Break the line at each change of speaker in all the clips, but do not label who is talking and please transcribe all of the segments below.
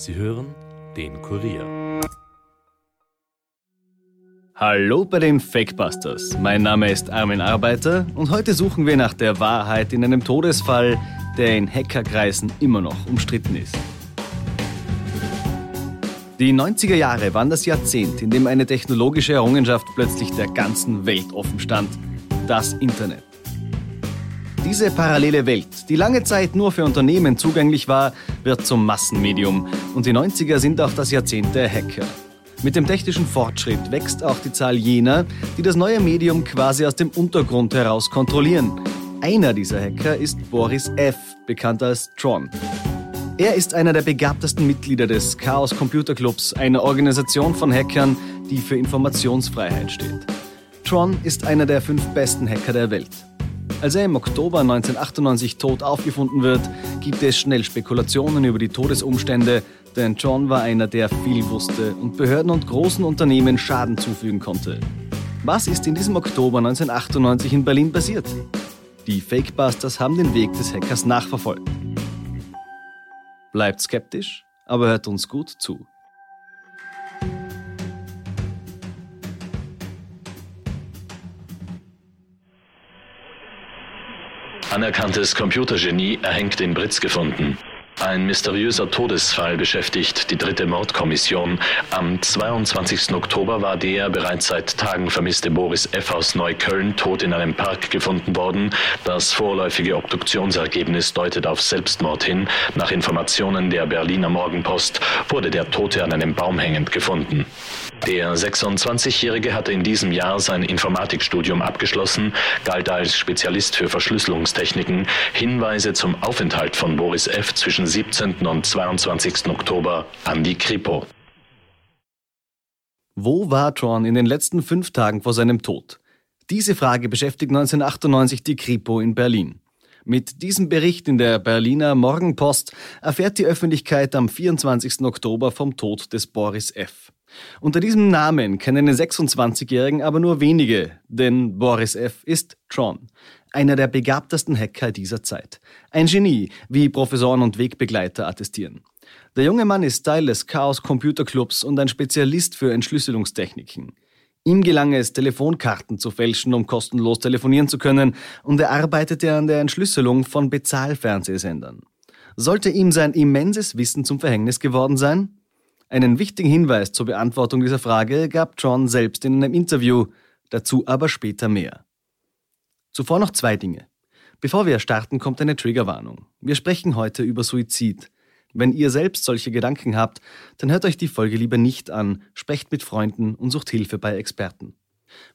Sie hören den Kurier.
Hallo bei den Fakebusters. Mein Name ist Armin Arbeiter und heute suchen wir nach der Wahrheit in einem Todesfall, der in Hackerkreisen immer noch umstritten ist. Die 90er Jahre waren das Jahrzehnt, in dem eine technologische Errungenschaft plötzlich der ganzen Welt offen stand. Das Internet. Diese parallele Welt, die lange Zeit nur für Unternehmen zugänglich war, wird zum Massenmedium und die 90er sind auch das Jahrzehnt der Hacker. Mit dem technischen Fortschritt wächst auch die Zahl jener, die das neue Medium quasi aus dem Untergrund heraus kontrollieren. Einer dieser Hacker ist Boris F., bekannt als Tron. Er ist einer der begabtesten Mitglieder des Chaos Computer Clubs, einer Organisation von Hackern, die für Informationsfreiheit steht. Tron ist einer der fünf besten Hacker der Welt. Als er im Oktober 1998 tot aufgefunden wird, gibt es schnell Spekulationen über die Todesumstände, denn John war einer, der viel wusste und Behörden und großen Unternehmen Schaden zufügen konnte. Was ist in diesem Oktober 1998 in Berlin passiert? Die Fakebusters haben den Weg des Hackers nachverfolgt. Bleibt skeptisch, aber hört uns gut zu.
Anerkanntes Computergenie erhängt in Britz gefunden. Ein mysteriöser Todesfall beschäftigt die dritte Mordkommission. Am 22. Oktober war der bereits seit Tagen vermisste Boris F. aus Neukölln tot in einem Park gefunden worden. Das vorläufige Obduktionsergebnis deutet auf Selbstmord hin. Nach Informationen der Berliner Morgenpost wurde der Tote an einem Baum hängend gefunden. Der 26-Jährige hatte in diesem Jahr sein Informatikstudium abgeschlossen, galt als Spezialist für Verschlüsselungstechniken. Hinweise zum Aufenthalt von Boris F. zwischen 17. und 22. Oktober an die Kripo.
Wo war Tron in den letzten fünf Tagen vor seinem Tod? Diese Frage beschäftigt 1998 die Kripo in Berlin. Mit diesem Bericht in der Berliner Morgenpost erfährt die Öffentlichkeit am 24. Oktober vom Tod des Boris F. Unter diesem Namen kennen den 26-Jährigen aber nur wenige, denn Boris F. ist Tron, einer der begabtesten Hacker dieser Zeit. Ein Genie, wie Professoren und Wegbegleiter attestieren. Der junge Mann ist Teil des Chaos Computer Clubs und ein Spezialist für Entschlüsselungstechniken. Ihm gelang es, Telefonkarten zu fälschen, um kostenlos telefonieren zu können, und er arbeitete an der Entschlüsselung von Bezahlfernsehsendern. Sollte ihm sein immenses Wissen zum Verhängnis geworden sein? Einen wichtigen Hinweis zur Beantwortung dieser Frage gab John selbst in einem Interview, dazu aber später mehr. Zuvor noch zwei Dinge. Bevor wir starten, kommt eine Triggerwarnung. Wir sprechen heute über Suizid. Wenn ihr selbst solche Gedanken habt, dann hört euch die Folge lieber nicht an, sprecht mit Freunden und sucht Hilfe bei Experten.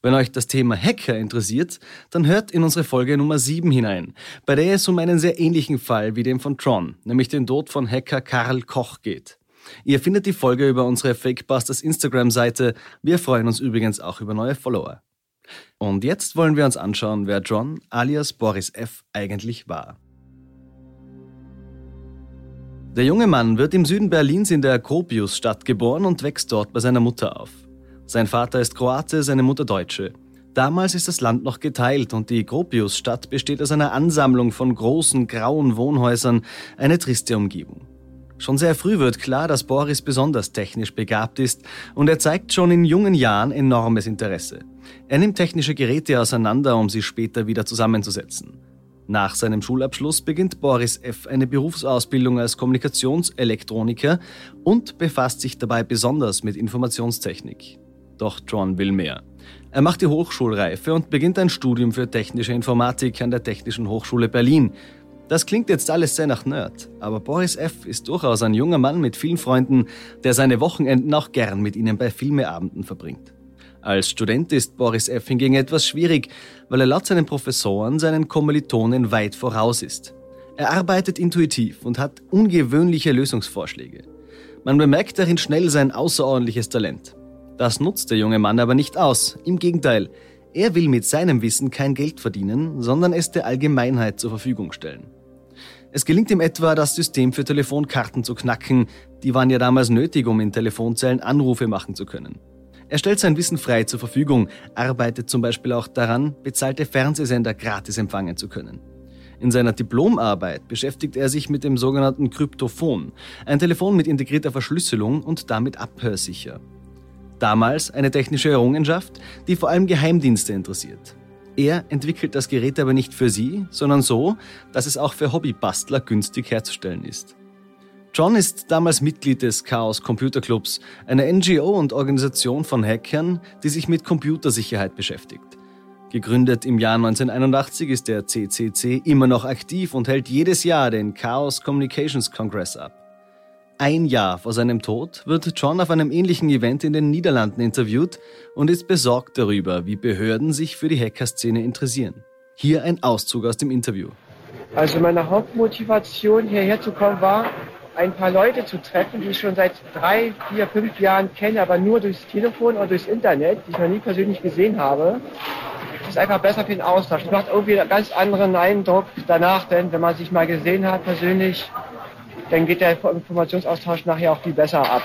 Wenn euch das Thema Hacker interessiert, dann hört in unsere Folge Nummer 7 hinein, bei der es um einen sehr ähnlichen Fall wie dem von Tron, nämlich den Tod von Hacker Karl Koch geht. Ihr findet die Folge über unsere Fakebusters Instagram-Seite. Wir freuen uns übrigens auch über neue Follower. Und jetzt wollen wir uns anschauen, wer John alias Boris F. eigentlich war. Der junge Mann wird im Süden Berlins in der Gropiusstadt geboren und wächst dort bei seiner Mutter auf. Sein Vater ist Kroate, seine Mutter Deutsche. Damals ist das Land noch geteilt und die Gropiusstadt besteht aus einer Ansammlung von großen grauen Wohnhäusern, eine triste Umgebung. Schon sehr früh wird klar, dass Boris besonders technisch begabt ist und er zeigt schon in jungen Jahren enormes Interesse. Er nimmt technische Geräte auseinander, um sie später wieder zusammenzusetzen. Nach seinem Schulabschluss beginnt Boris F. eine Berufsausbildung als Kommunikationselektroniker und befasst sich dabei besonders mit Informationstechnik. Doch John will mehr. Er macht die Hochschulreife und beginnt ein Studium für technische Informatik an der Technischen Hochschule Berlin. Das klingt jetzt alles sehr nach Nerd, aber Boris F. ist durchaus ein junger Mann mit vielen Freunden, der seine Wochenenden auch gern mit ihnen bei Filmeabenden verbringt. Als Student ist Boris F. hingegen etwas schwierig, weil er laut seinen Professoren seinen Kommilitonen weit voraus ist. Er arbeitet intuitiv und hat ungewöhnliche Lösungsvorschläge. Man bemerkt darin schnell sein außerordentliches Talent. Das nutzt der junge Mann aber nicht aus. Im Gegenteil, er will mit seinem Wissen kein Geld verdienen, sondern es der Allgemeinheit zur Verfügung stellen. Es gelingt ihm etwa, das System für Telefonkarten zu knacken. Die waren ja damals nötig, um in Telefonzellen Anrufe machen zu können. Er stellt sein Wissen frei zur Verfügung, arbeitet zum Beispiel auch daran, bezahlte Fernsehsender gratis empfangen zu können. In seiner Diplomarbeit beschäftigt er sich mit dem sogenannten Kryptophon, ein Telefon mit integrierter Verschlüsselung und damit abhörsicher. Damals eine technische Errungenschaft, die vor allem Geheimdienste interessiert. Er entwickelt das Gerät aber nicht für sie, sondern so, dass es auch für Hobbybastler günstig herzustellen ist. John ist damals Mitglied des Chaos Computer Clubs, einer NGO und Organisation von Hackern, die sich mit Computersicherheit beschäftigt. Gegründet im Jahr 1981 ist der CCC immer noch aktiv und hält jedes Jahr den Chaos Communications Congress ab. Ein Jahr vor seinem Tod wird John auf einem ähnlichen Event in den Niederlanden interviewt und ist besorgt darüber, wie Behörden sich für die Hackerszene interessieren. Hier ein Auszug aus dem Interview.
Also meine Hauptmotivation hierher zu kommen war, ein paar Leute zu treffen, die ich schon seit drei, vier, fünf Jahren kenne, aber nur durchs Telefon oder durchs Internet, die ich noch nie persönlich gesehen habe. Das ist einfach besser für den Austausch. Das macht irgendwie einen ganz anderen Eindruck danach, denn wenn man sich mal gesehen hat persönlich, dann geht der Informationsaustausch nachher auch viel besser ab.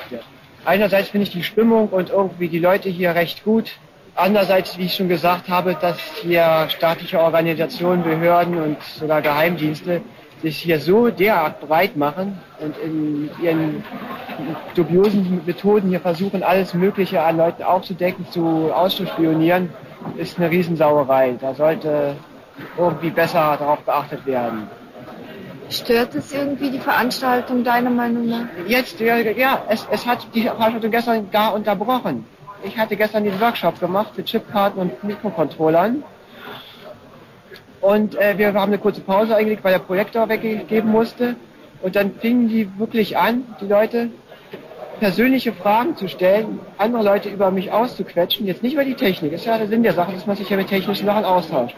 Einerseits finde ich die Stimmung und irgendwie die Leute hier recht gut. Andererseits, wie ich schon gesagt habe, dass hier staatliche Organisationen, Behörden und sogar Geheimdienste sich hier so derart breit machen und in ihren dubiosen Methoden hier versuchen, alles Mögliche an Leuten aufzudecken, zu auszuspionieren, ist eine Riesensauerei. Da sollte irgendwie besser darauf beachtet werden.
Stört es irgendwie die Veranstaltung deiner Meinung nach?
Jetzt, ja, ja es, es hat die Veranstaltung gestern gar unterbrochen. Ich hatte gestern den Workshop gemacht mit Chipkarten und Mikrocontrollern. Und äh, wir haben eine kurze Pause eingelegt, weil der Projektor weggegeben musste. Und dann fingen die wirklich an, die Leute persönliche Fragen zu stellen, andere Leute über mich auszuquetschen. Jetzt nicht über die Technik. Das ist ja der Sinn der Sache, dass man sich ja mit technischen Sachen austauscht.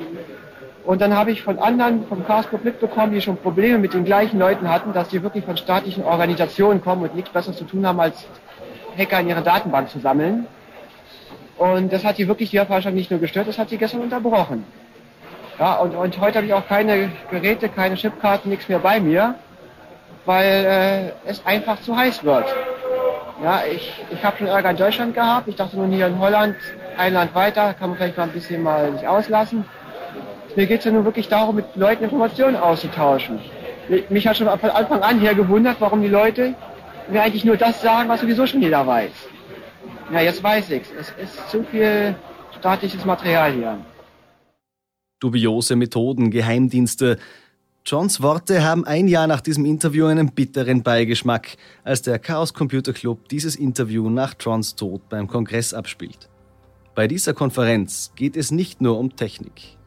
Und dann habe ich von anderen vom Chaos-Club mitbekommen, die schon Probleme mit den gleichen Leuten hatten, dass die wirklich von staatlichen Organisationen kommen und nichts Besseres zu tun haben, als Hacker in ihre Datenbank zu sammeln. Und das hat die wirklich die Veranstaltung nicht nur gestört, das hat sie gestern unterbrochen. Ja, und, und heute habe ich auch keine Geräte, keine Chipkarten, nichts mehr bei mir, weil äh, es einfach zu heiß wird. Ja, ich, ich habe schon Ärger in Deutschland gehabt. Ich dachte nun hier in Holland, ein Land weiter, kann man vielleicht mal ein bisschen mal sich auslassen. Mir geht es ja nur wirklich darum, mit Leuten Informationen auszutauschen. Mich hat schon von Anfang an her gewundert, warum die Leute mir eigentlich nur das sagen, was sowieso schon jeder weiß. Ja, jetzt weiß ich's. Es ist zu viel staatliches Material hier.
Dubiose Methoden, Geheimdienste. Johns Worte haben ein Jahr nach diesem Interview einen bitteren Beigeschmack, als der Chaos Computer Club dieses Interview nach Johns Tod beim Kongress abspielt. Bei dieser Konferenz geht es nicht nur um Technik.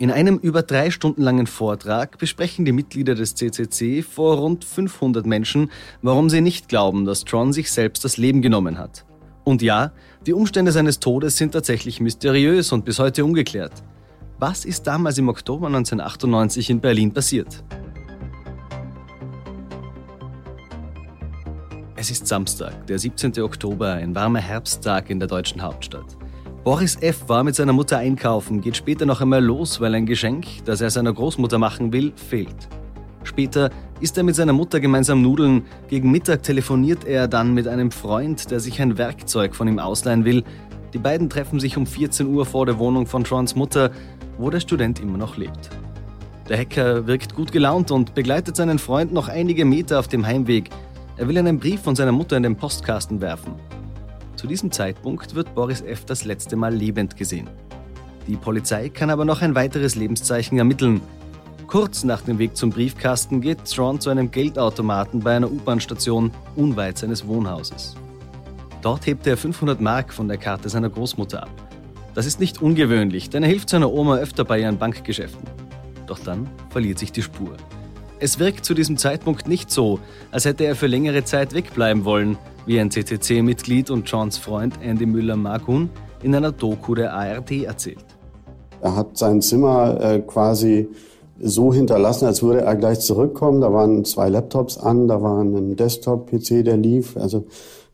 In einem über drei Stunden langen Vortrag besprechen die Mitglieder des CCC vor rund 500 Menschen, warum sie nicht glauben, dass Tron sich selbst das Leben genommen hat. Und ja, die Umstände seines Todes sind tatsächlich mysteriös und bis heute ungeklärt. Was ist damals im Oktober 1998 in Berlin passiert? Es ist Samstag, der 17. Oktober, ein warmer Herbsttag in der deutschen Hauptstadt. Boris F. war mit seiner Mutter einkaufen, geht später noch einmal los, weil ein Geschenk, das er seiner Großmutter machen will, fehlt. Später isst er mit seiner Mutter gemeinsam Nudeln, gegen Mittag telefoniert er dann mit einem Freund, der sich ein Werkzeug von ihm ausleihen will. Die beiden treffen sich um 14 Uhr vor der Wohnung von Trons Mutter, wo der Student immer noch lebt. Der Hacker wirkt gut gelaunt und begleitet seinen Freund noch einige Meter auf dem Heimweg. Er will einen Brief von seiner Mutter in den Postkasten werfen. Zu diesem Zeitpunkt wird Boris F. das letzte Mal lebend gesehen. Die Polizei kann aber noch ein weiteres Lebenszeichen ermitteln. Kurz nach dem Weg zum Briefkasten geht Tron zu einem Geldautomaten bei einer U-Bahn-Station unweit seines Wohnhauses. Dort hebt er 500 Mark von der Karte seiner Großmutter ab. Das ist nicht ungewöhnlich, denn er hilft seiner Oma öfter bei ihren Bankgeschäften. Doch dann verliert sich die Spur. Es wirkt zu diesem Zeitpunkt nicht so, als hätte er für längere Zeit wegbleiben wollen, wie ein CCC-Mitglied und Johns Freund Andy Müller-Makun in einer Doku der ARD erzählt.
Er hat sein Zimmer äh, quasi so hinterlassen, als würde er gleich zurückkommen. Da waren zwei Laptops an, da war ein Desktop-PC, der lief. Also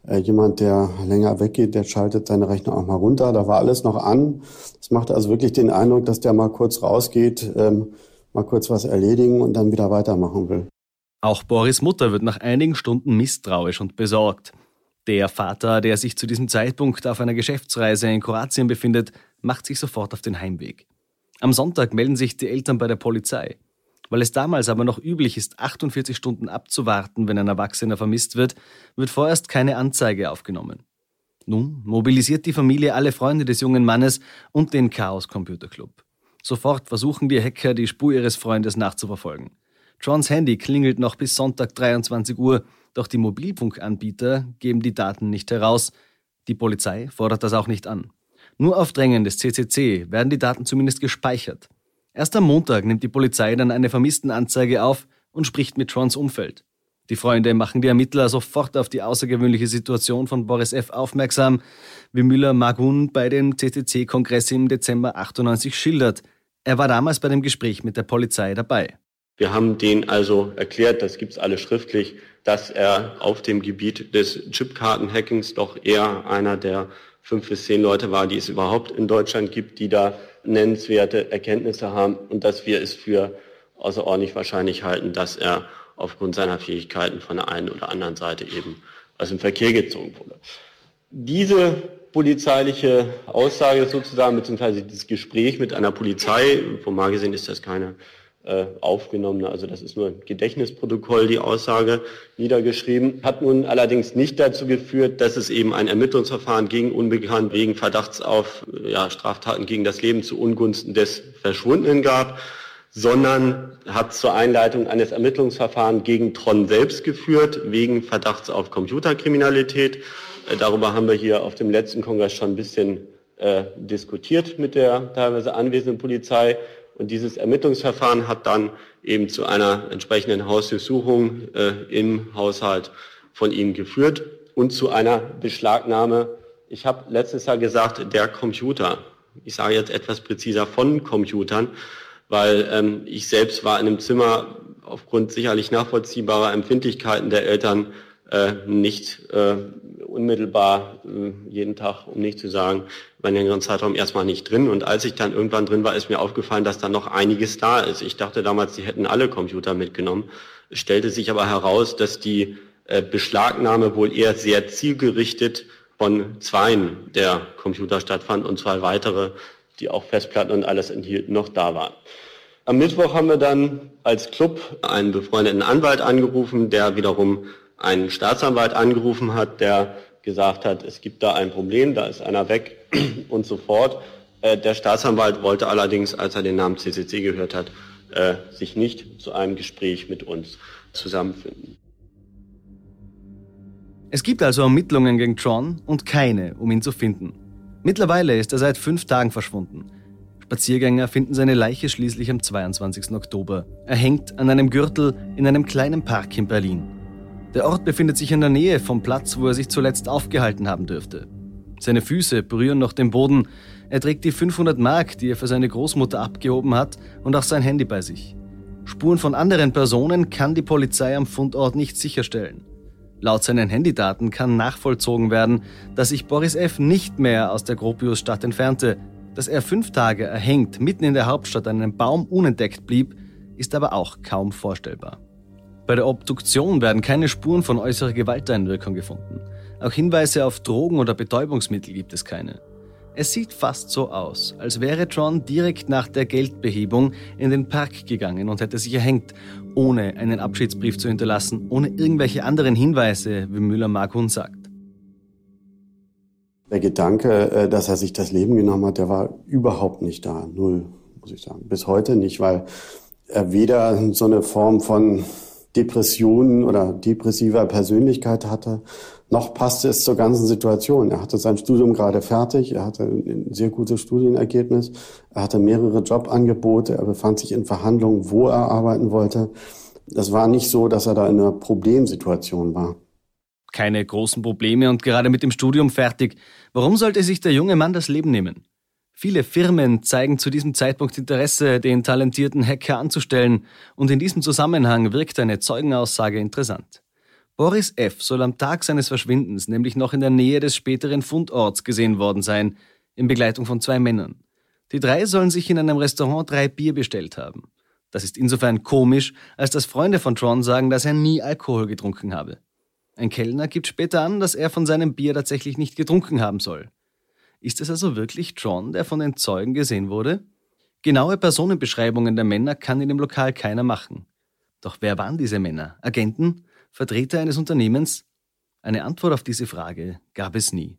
äh, jemand, der länger weggeht, der schaltet seine Rechnung auch mal runter. Da war alles noch an. Das macht also wirklich den Eindruck, dass der mal kurz rausgeht, ähm, mal kurz was erledigen und dann wieder weitermachen will.
Auch Boris Mutter wird nach einigen Stunden misstrauisch und besorgt. Der Vater, der sich zu diesem Zeitpunkt auf einer Geschäftsreise in Kroatien befindet, macht sich sofort auf den Heimweg. Am Sonntag melden sich die Eltern bei der Polizei. Weil es damals aber noch üblich ist, 48 Stunden abzuwarten, wenn ein Erwachsener vermisst wird, wird vorerst keine Anzeige aufgenommen. Nun mobilisiert die Familie alle Freunde des jungen Mannes und den Chaos Computer Club. Sofort versuchen die Hacker, die Spur ihres Freundes nachzuverfolgen. Johns Handy klingelt noch bis Sonntag 23 Uhr, doch die Mobilfunkanbieter geben die Daten nicht heraus. Die Polizei fordert das auch nicht an. Nur auf Drängen des CCC werden die Daten zumindest gespeichert. Erst am Montag nimmt die Polizei dann eine Vermisstenanzeige auf und spricht mit Trons Umfeld. Die Freunde machen die Ermittler sofort auf die außergewöhnliche Situation von Boris F. aufmerksam, wie Müller-Magun bei dem CCC-Kongress im Dezember 98 schildert. Er war damals bei dem Gespräch mit der Polizei dabei.
Wir haben denen also erklärt, das gibt's alle schriftlich, dass er auf dem Gebiet des Chipkartenhackings doch eher einer der fünf bis zehn Leute war, die es überhaupt in Deutschland gibt, die da nennenswerte Erkenntnisse haben und dass wir es für außerordentlich wahrscheinlich halten, dass er aufgrund seiner Fähigkeiten von der einen oder anderen Seite eben aus dem Verkehr gezogen wurde. Diese polizeiliche Aussage sozusagen, beziehungsweise dieses Gespräch mit einer Polizei, formal gesehen ist das keine äh, aufgenommen. Also das ist nur ein Gedächtnisprotokoll, die Aussage niedergeschrieben. Hat nun allerdings nicht dazu geführt, dass es eben ein Ermittlungsverfahren gegen Unbekannt wegen Verdachts auf ja, Straftaten gegen das Leben zu Ungunsten des Verschwundenen gab, sondern hat zur Einleitung eines Ermittlungsverfahrens gegen Tron selbst geführt, wegen Verdachts auf Computerkriminalität. Äh, darüber haben wir hier auf dem letzten Kongress schon ein bisschen äh, diskutiert mit der teilweise anwesenden Polizei. Und dieses Ermittlungsverfahren hat dann eben zu einer entsprechenden Hausdurchsuchung äh, im Haushalt von ihm geführt und zu einer Beschlagnahme. Ich habe letztes Jahr gesagt, der Computer. Ich sage jetzt etwas präziser von Computern, weil ähm, ich selbst war in einem Zimmer aufgrund sicherlich nachvollziehbarer Empfindlichkeiten der Eltern äh, nicht äh, unmittelbar äh, jeden Tag, um nicht zu sagen, über einen längeren Zeitraum erstmal nicht drin. Und als ich dann irgendwann drin war, ist mir aufgefallen, dass da noch einiges da ist. Ich dachte damals, die hätten alle Computer mitgenommen. Es stellte sich aber heraus, dass die äh, Beschlagnahme wohl eher sehr zielgerichtet von zweien der Computer stattfand und zwei weitere, die auch Festplatten und alles enthielten, noch da waren. Am Mittwoch haben wir dann als Club einen befreundeten Anwalt angerufen, der wiederum einen Staatsanwalt angerufen hat, der gesagt hat, es gibt da ein Problem, da ist einer weg und so fort. Äh, der Staatsanwalt wollte allerdings, als er den Namen CCC gehört hat, äh, sich nicht zu einem Gespräch mit uns zusammenfinden.
Es gibt also Ermittlungen gegen John und keine, um ihn zu finden. Mittlerweile ist er seit fünf Tagen verschwunden. Spaziergänger finden seine Leiche schließlich am 22. Oktober. Er hängt an einem Gürtel in einem kleinen Park in Berlin. Der Ort befindet sich in der Nähe vom Platz, wo er sich zuletzt aufgehalten haben dürfte. Seine Füße berühren noch den Boden. Er trägt die 500 Mark, die er für seine Großmutter abgehoben hat, und auch sein Handy bei sich. Spuren von anderen Personen kann die Polizei am Fundort nicht sicherstellen. Laut seinen Handydaten kann nachvollzogen werden, dass sich Boris F. nicht mehr aus der Gropiusstadt entfernte. Dass er fünf Tage erhängt mitten in der Hauptstadt an einem Baum unentdeckt blieb, ist aber auch kaum vorstellbar. Bei der Obduktion werden keine Spuren von äußerer Gewalteinwirkung gefunden. Auch Hinweise auf Drogen oder Betäubungsmittel gibt es keine. Es sieht fast so aus, als wäre John direkt nach der Geldbehebung in den Park gegangen und hätte sich erhängt, ohne einen Abschiedsbrief zu hinterlassen, ohne irgendwelche anderen Hinweise, wie Müller-Markhun sagt.
Der Gedanke, äh, dass er sich das Leben genommen hat, der war überhaupt nicht da. Null, muss ich sagen. Bis heute nicht, weil er weder so eine Form von Depressionen oder depressiver Persönlichkeit hatte, noch passte es zur ganzen Situation. Er hatte sein Studium gerade fertig, er hatte ein sehr gutes Studienergebnis, er hatte mehrere Jobangebote, er befand sich in Verhandlungen, wo er arbeiten wollte. Das war nicht so, dass er da in einer Problemsituation war.
Keine großen Probleme und gerade mit dem Studium fertig. Warum sollte sich der junge Mann das Leben nehmen? Viele Firmen zeigen zu diesem Zeitpunkt Interesse, den talentierten Hacker anzustellen, und in diesem Zusammenhang wirkt eine Zeugenaussage interessant. Boris F. soll am Tag seines Verschwindens nämlich noch in der Nähe des späteren Fundorts gesehen worden sein, in Begleitung von zwei Männern. Die drei sollen sich in einem Restaurant drei Bier bestellt haben. Das ist insofern komisch, als dass Freunde von Tron sagen, dass er nie Alkohol getrunken habe. Ein Kellner gibt später an, dass er von seinem Bier tatsächlich nicht getrunken haben soll. Ist es also wirklich John, der von den Zeugen gesehen wurde? Genaue Personenbeschreibungen der Männer kann in dem Lokal keiner machen. Doch wer waren diese Männer? Agenten? Vertreter eines Unternehmens? Eine Antwort auf diese Frage gab es nie.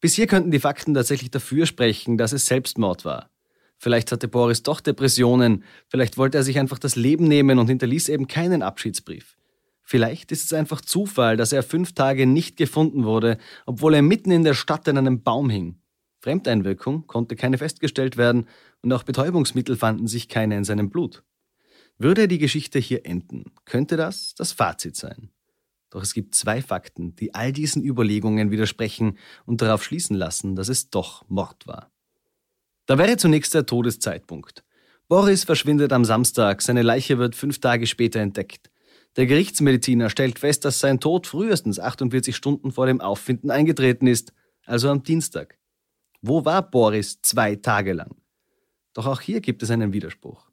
Bis hier könnten die Fakten tatsächlich dafür sprechen, dass es Selbstmord war. Vielleicht hatte Boris doch Depressionen, vielleicht wollte er sich einfach das Leben nehmen und hinterließ eben keinen Abschiedsbrief. Vielleicht ist es einfach Zufall, dass er fünf Tage nicht gefunden wurde, obwohl er mitten in der Stadt in einem Baum hing. Fremdeinwirkung konnte keine festgestellt werden und auch Betäubungsmittel fanden sich keine in seinem Blut. Würde die Geschichte hier enden, könnte das das Fazit sein. Doch es gibt zwei Fakten, die all diesen Überlegungen widersprechen und darauf schließen lassen, dass es doch Mord war. Da wäre zunächst der Todeszeitpunkt. Boris verschwindet am Samstag, seine Leiche wird fünf Tage später entdeckt. Der Gerichtsmediziner stellt fest, dass sein Tod frühestens 48 Stunden vor dem Auffinden eingetreten ist, also am Dienstag. Wo war Boris zwei Tage lang? Doch auch hier gibt es einen Widerspruch.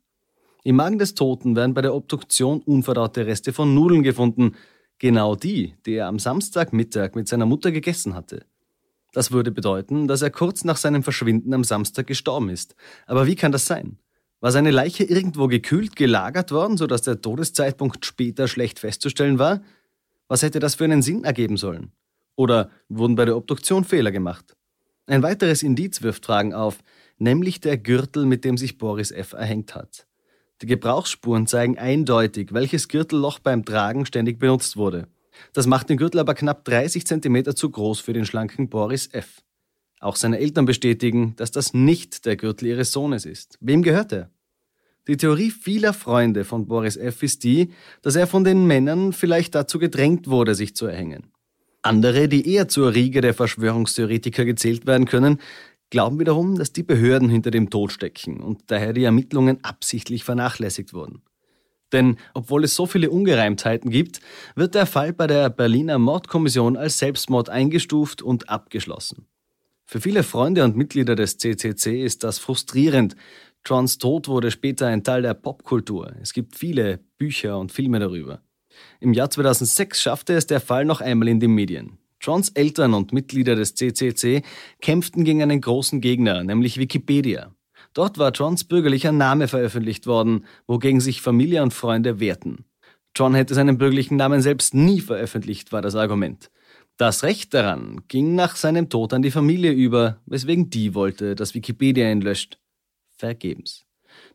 Im Magen des Toten werden bei der Obduktion unverdaute Reste von Nudeln gefunden, genau die, die er am Samstagmittag mit seiner Mutter gegessen hatte. Das würde bedeuten, dass er kurz nach seinem Verschwinden am Samstag gestorben ist. Aber wie kann das sein? War seine Leiche irgendwo gekühlt gelagert worden, sodass der Todeszeitpunkt später schlecht festzustellen war? Was hätte das für einen Sinn ergeben sollen? Oder wurden bei der Obduktion Fehler gemacht? Ein weiteres Indiz wirft Fragen auf, nämlich der Gürtel, mit dem sich Boris F. erhängt hat. Die Gebrauchsspuren zeigen eindeutig, welches Gürtelloch beim Tragen ständig benutzt wurde. Das macht den Gürtel aber knapp 30 cm zu groß für den schlanken Boris F. Auch seine Eltern bestätigen, dass das nicht der Gürtel ihres Sohnes ist. Wem gehört er? Die Theorie vieler Freunde von Boris F. ist die, dass er von den Männern vielleicht dazu gedrängt wurde, sich zu erhängen. Andere, die eher zur Riege der Verschwörungstheoretiker gezählt werden können, glauben wiederum, dass die Behörden hinter dem Tod stecken und daher die Ermittlungen absichtlich vernachlässigt wurden. Denn obwohl es so viele Ungereimtheiten gibt, wird der Fall bei der Berliner Mordkommission als Selbstmord eingestuft und abgeschlossen. Für viele Freunde und Mitglieder des CCC ist das frustrierend. Johns Tod wurde später ein Teil der Popkultur. Es gibt viele Bücher und Filme darüber. Im Jahr 2006 schaffte es der Fall noch einmal in die Medien. Johns Eltern und Mitglieder des CCC kämpften gegen einen großen Gegner, nämlich Wikipedia. Dort war Johns bürgerlicher Name veröffentlicht worden, wogegen sich Familie und Freunde wehrten. John hätte seinen bürgerlichen Namen selbst nie veröffentlicht, war das Argument. Das Recht daran ging nach seinem Tod an die Familie über, weswegen die wollte, dass Wikipedia ihn löscht. Vergebens.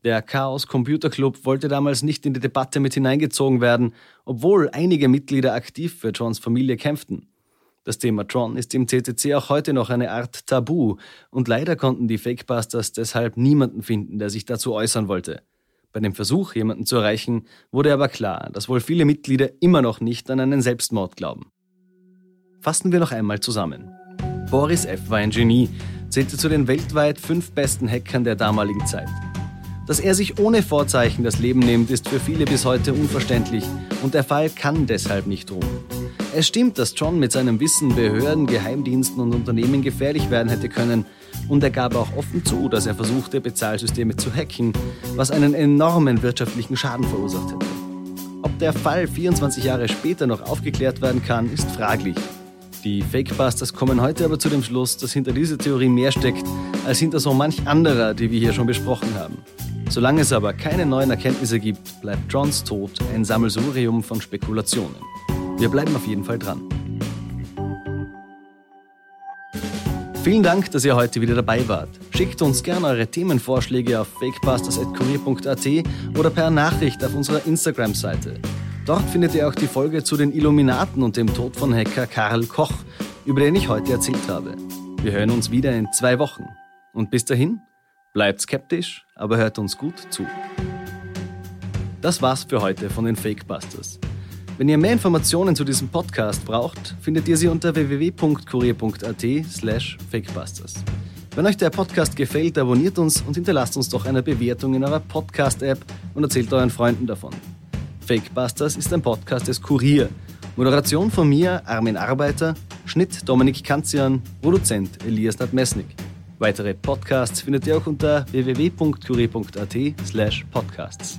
Der Chaos Computer Club wollte damals nicht in die Debatte mit hineingezogen werden, obwohl einige Mitglieder aktiv für Johns Familie kämpften. Das Thema Tron ist im CCC auch heute noch eine Art Tabu und leider konnten die Fakebusters deshalb niemanden finden, der sich dazu äußern wollte. Bei dem Versuch, jemanden zu erreichen, wurde aber klar, dass wohl viele Mitglieder immer noch nicht an einen Selbstmord glauben. Fassen wir noch einmal zusammen. Boris F. war ein Genie, zählte zu den weltweit fünf besten Hackern der damaligen Zeit. Dass er sich ohne Vorzeichen das Leben nimmt, ist für viele bis heute unverständlich und der Fall kann deshalb nicht ruhen. Es stimmt, dass John mit seinem Wissen Behörden, Geheimdiensten und Unternehmen gefährlich werden hätte können und er gab auch offen zu, dass er versuchte, Bezahlsysteme zu hacken, was einen enormen wirtschaftlichen Schaden verursacht hätte. Ob der Fall 24 Jahre später noch aufgeklärt werden kann, ist fraglich. Die Fakebusters kommen heute aber zu dem Schluss, dass hinter dieser Theorie mehr steckt, als hinter so manch anderer, die wir hier schon besprochen haben. Solange es aber keine neuen Erkenntnisse gibt, bleibt Johns Tod ein Sammelsurium von Spekulationen. Wir bleiben auf jeden Fall dran. Vielen Dank, dass ihr heute wieder dabei wart. Schickt uns gerne eure Themenvorschläge auf fakebusters.kurier.at oder per Nachricht auf unserer Instagram-Seite. Dort findet ihr auch die Folge zu den Illuminaten und dem Tod von Hacker Karl Koch, über den ich heute erzählt habe. Wir hören uns wieder in zwei Wochen. Und bis dahin, bleibt skeptisch, aber hört uns gut zu. Das war's für heute von den Fakebusters. Wenn ihr mehr Informationen zu diesem Podcast braucht, findet ihr sie unter www.kurier.at slash fakebusters. Wenn euch der Podcast gefällt, abonniert uns und hinterlasst uns doch eine Bewertung in eurer Podcast-App und erzählt euren Freunden davon. Fakebusters ist ein Podcast des Kurier. Moderation von mir, Armin Arbeiter, Schnitt Dominik Kanzian, Produzent Elias Nadmesnik. Weitere Podcasts findet ihr auch unter www.kurier.at slash podcasts.